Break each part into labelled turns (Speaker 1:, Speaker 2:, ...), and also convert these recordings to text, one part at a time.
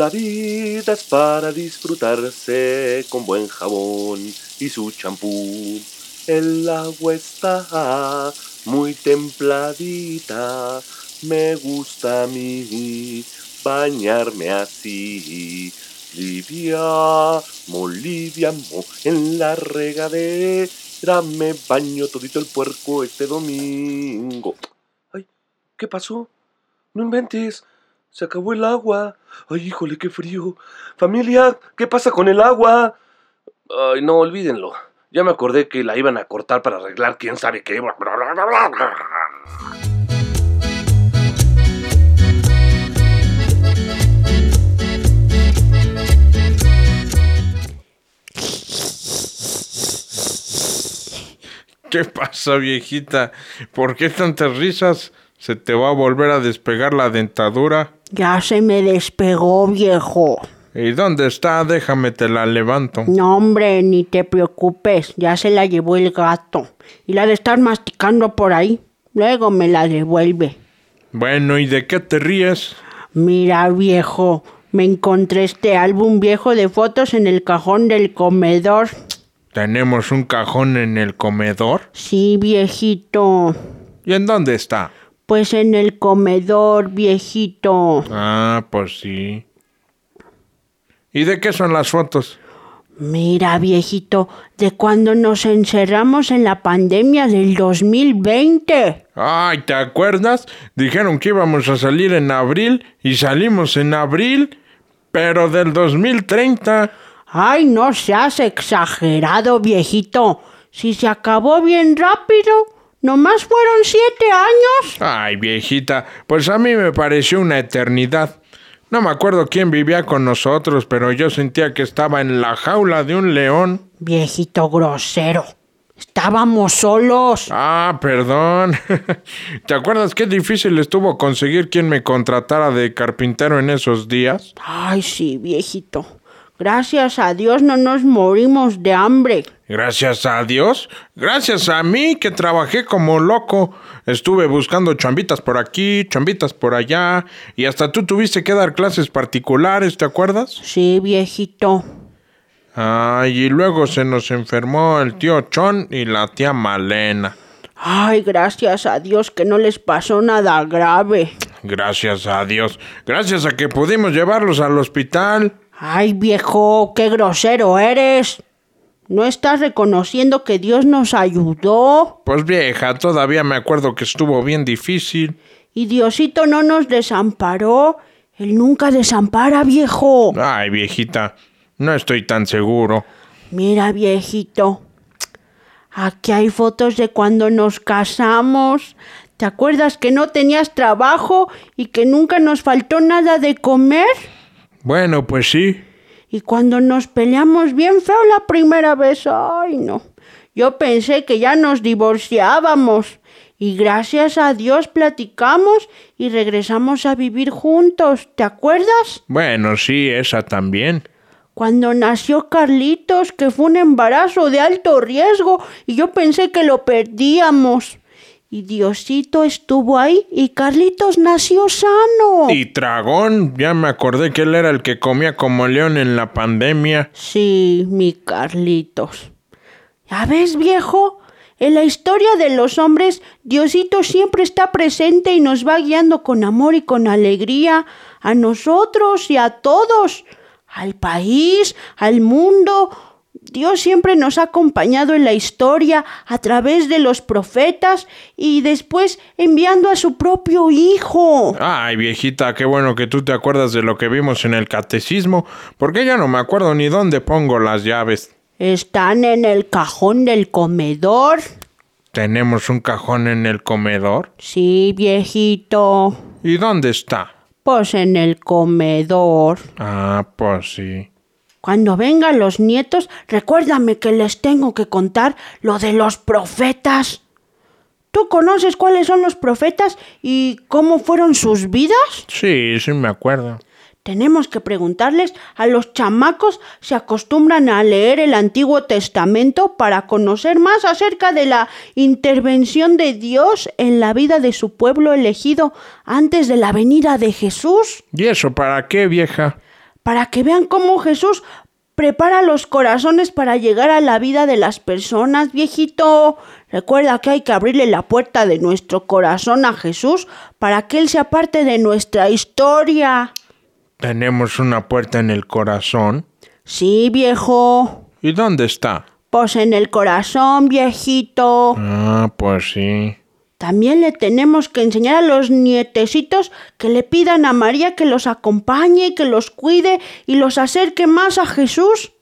Speaker 1: La vida es para disfrutarse con buen jabón y su champú. El agua está muy templadita. Me gusta a mí bañarme así. Livia, moliviamo, en la regadera me baño todito el puerco este domingo. Ay, ¿qué pasó? No inventes. Se acabó el agua. Ay, híjole, qué frío. Familia, ¿qué pasa con el agua? Ay, no, olvídenlo. Ya me acordé que la iban a cortar para arreglar quién sabe qué.
Speaker 2: ¿Qué pasa, viejita? ¿Por qué tantas risas? ¿Se te va a volver a despegar la dentadura?
Speaker 3: Ya se me despegó, viejo.
Speaker 2: ¿Y dónde está? Déjame te la levanto.
Speaker 3: No, hombre, ni te preocupes. Ya se la llevó el gato. Y la de estar masticando por ahí. Luego me la devuelve.
Speaker 2: Bueno, ¿y de qué te ríes?
Speaker 3: Mira, viejo. Me encontré este álbum viejo de fotos en el cajón del comedor.
Speaker 2: ¿Tenemos un cajón en el comedor?
Speaker 3: Sí, viejito.
Speaker 2: ¿Y en dónde está?
Speaker 3: Pues en el comedor, viejito.
Speaker 2: Ah, pues sí. ¿Y de qué son las fotos?
Speaker 3: Mira, viejito, de cuando nos encerramos en la pandemia del 2020.
Speaker 2: Ay, ¿te acuerdas? Dijeron que íbamos a salir en abril y salimos en abril, pero del 2030.
Speaker 3: Ay, no seas exagerado, viejito. Si se acabó bien rápido, nomás fueron siete años.
Speaker 2: Ay, viejita, pues a mí me pareció una eternidad. No me acuerdo quién vivía con nosotros, pero yo sentía que estaba en la jaula de un león.
Speaker 3: Viejito grosero. Estábamos solos.
Speaker 2: Ah, perdón. ¿Te acuerdas qué difícil estuvo conseguir quien me contratara de carpintero en esos días?
Speaker 3: Ay, sí, viejito. Gracias a Dios no nos morimos de hambre.
Speaker 2: Gracias a Dios. Gracias a mí que trabajé como loco. Estuve buscando chambitas por aquí, chambitas por allá. Y hasta tú tuviste que dar clases particulares, ¿te acuerdas?
Speaker 3: Sí, viejito.
Speaker 2: Ay, y luego se nos enfermó el tío Chon y la tía Malena.
Speaker 3: Ay, gracias a Dios que no les pasó nada grave.
Speaker 2: Gracias a Dios. Gracias a que pudimos llevarlos al hospital.
Speaker 3: Ay, viejo, qué grosero eres. ¿No estás reconociendo que Dios nos ayudó?
Speaker 2: Pues vieja, todavía me acuerdo que estuvo bien difícil.
Speaker 3: Y Diosito no nos desamparó. Él nunca desampara, viejo.
Speaker 2: Ay, viejita, no estoy tan seguro.
Speaker 3: Mira, viejito. Aquí hay fotos de cuando nos casamos. ¿Te acuerdas que no tenías trabajo y que nunca nos faltó nada de comer?
Speaker 2: Bueno, pues sí.
Speaker 3: Y cuando nos peleamos bien feo la primera vez, ay no. Yo pensé que ya nos divorciábamos. Y gracias a Dios platicamos y regresamos a vivir juntos. ¿Te acuerdas?
Speaker 2: Bueno, sí, esa también.
Speaker 3: Cuando nació Carlitos, que fue un embarazo de alto riesgo, y yo pensé que lo perdíamos. Y Diosito estuvo ahí y Carlitos nació sano.
Speaker 2: Y Dragón, ya me acordé que él era el que comía como león en la pandemia.
Speaker 3: Sí, mi Carlitos. ¿Ya ves, viejo? En la historia de los hombres, Diosito siempre está presente y nos va guiando con amor y con alegría a nosotros y a todos, al país, al mundo. Dios siempre nos ha acompañado en la historia a través de los profetas y después enviando a su propio Hijo.
Speaker 2: Ay, viejita, qué bueno que tú te acuerdas de lo que vimos en el catecismo, porque ya no me acuerdo ni dónde pongo las llaves.
Speaker 3: Están en el cajón del comedor.
Speaker 2: ¿Tenemos un cajón en el comedor?
Speaker 3: Sí, viejito.
Speaker 2: ¿Y dónde está?
Speaker 3: Pues en el comedor.
Speaker 2: Ah, pues sí.
Speaker 3: Cuando vengan los nietos, recuérdame que les tengo que contar lo de los profetas. ¿Tú conoces cuáles son los profetas y cómo fueron sus vidas?
Speaker 2: Sí, sí me acuerdo.
Speaker 3: Tenemos que preguntarles a los chamacos si acostumbran a leer el Antiguo Testamento para conocer más acerca de la intervención de Dios en la vida de su pueblo elegido antes de la venida de Jesús.
Speaker 2: ¿Y eso para qué, vieja?
Speaker 3: Para que vean cómo Jesús prepara los corazones para llegar a la vida de las personas, viejito. Recuerda que hay que abrirle la puerta de nuestro corazón a Jesús para que Él sea parte de nuestra historia.
Speaker 2: ¿Tenemos una puerta en el corazón?
Speaker 3: Sí, viejo.
Speaker 2: ¿Y dónde está?
Speaker 3: Pues en el corazón, viejito.
Speaker 2: Ah, pues sí.
Speaker 3: También le tenemos que enseñar a los nietecitos que le pidan a María que los acompañe, que los cuide y los acerque más a Jesús.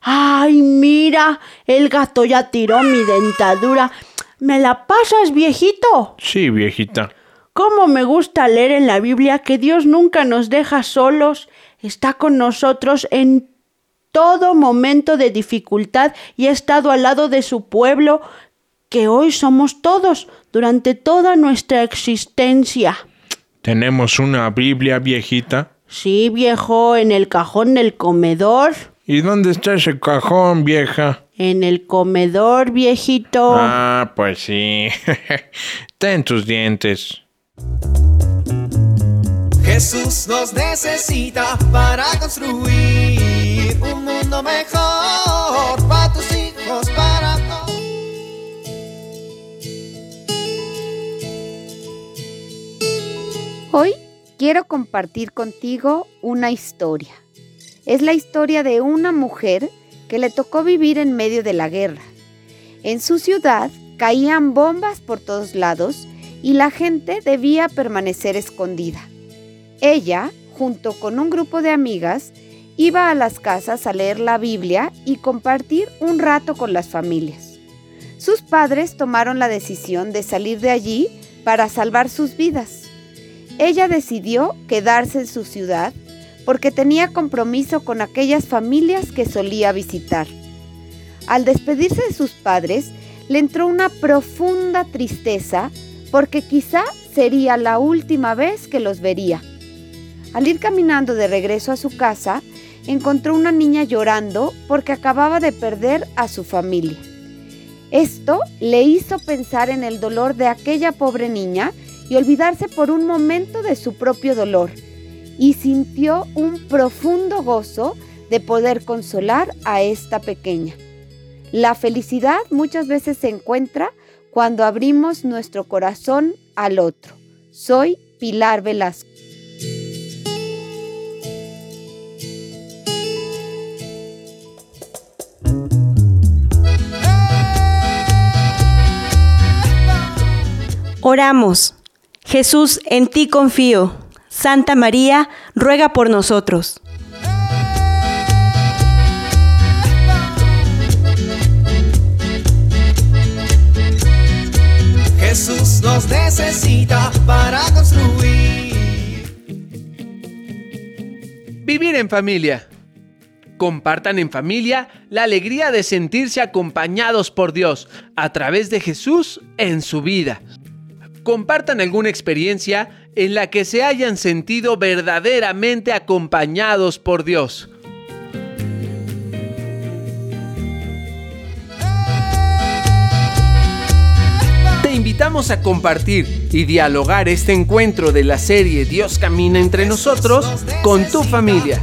Speaker 3: Ay, mira, el gato ya tiró mi dentadura. ¿Me la pasas, viejito?
Speaker 2: Sí, viejita.
Speaker 3: Cómo me gusta leer en la Biblia que Dios nunca nos deja solos, está con nosotros en todo momento de dificultad y ha estado al lado de su pueblo, que hoy somos todos, durante toda nuestra existencia.
Speaker 2: ¿Tenemos una Biblia viejita?
Speaker 3: Sí, viejo, en el cajón del comedor.
Speaker 2: ¿Y dónde está ese cajón, vieja?
Speaker 3: En el comedor, viejito.
Speaker 2: Ah, pues sí. Ten tus dientes.
Speaker 4: Jesús nos necesita para construir un mundo mejor para tus hijos, para
Speaker 5: Hoy quiero compartir contigo una historia. Es la historia de una mujer que le tocó vivir en medio de la guerra. En su ciudad caían bombas por todos lados y la gente debía permanecer escondida. Ella, junto con un grupo de amigas, iba a las casas a leer la Biblia y compartir un rato con las familias. Sus padres tomaron la decisión de salir de allí para salvar sus vidas. Ella decidió quedarse en su ciudad porque tenía compromiso con aquellas familias que solía visitar. Al despedirse de sus padres, le entró una profunda tristeza porque quizá sería la última vez que los vería. Al ir caminando de regreso a su casa, encontró una niña llorando porque acababa de perder a su familia. Esto le hizo pensar en el dolor de aquella pobre niña y olvidarse por un momento de su propio dolor, y sintió un profundo gozo de poder consolar a esta pequeña. La felicidad muchas veces se encuentra cuando abrimos nuestro corazón al otro. Soy Pilar Velasco.
Speaker 6: Oramos. Jesús, en ti confío. Santa María, ruega por nosotros.
Speaker 4: Jesús nos necesita para construir.
Speaker 7: Vivir en familia. Compartan en familia la alegría de sentirse acompañados por Dios a través de Jesús en su vida. Compartan alguna experiencia en la que se hayan sentido verdaderamente acompañados por Dios. Te invitamos a compartir y dialogar este encuentro de la serie Dios camina entre nosotros con tu familia.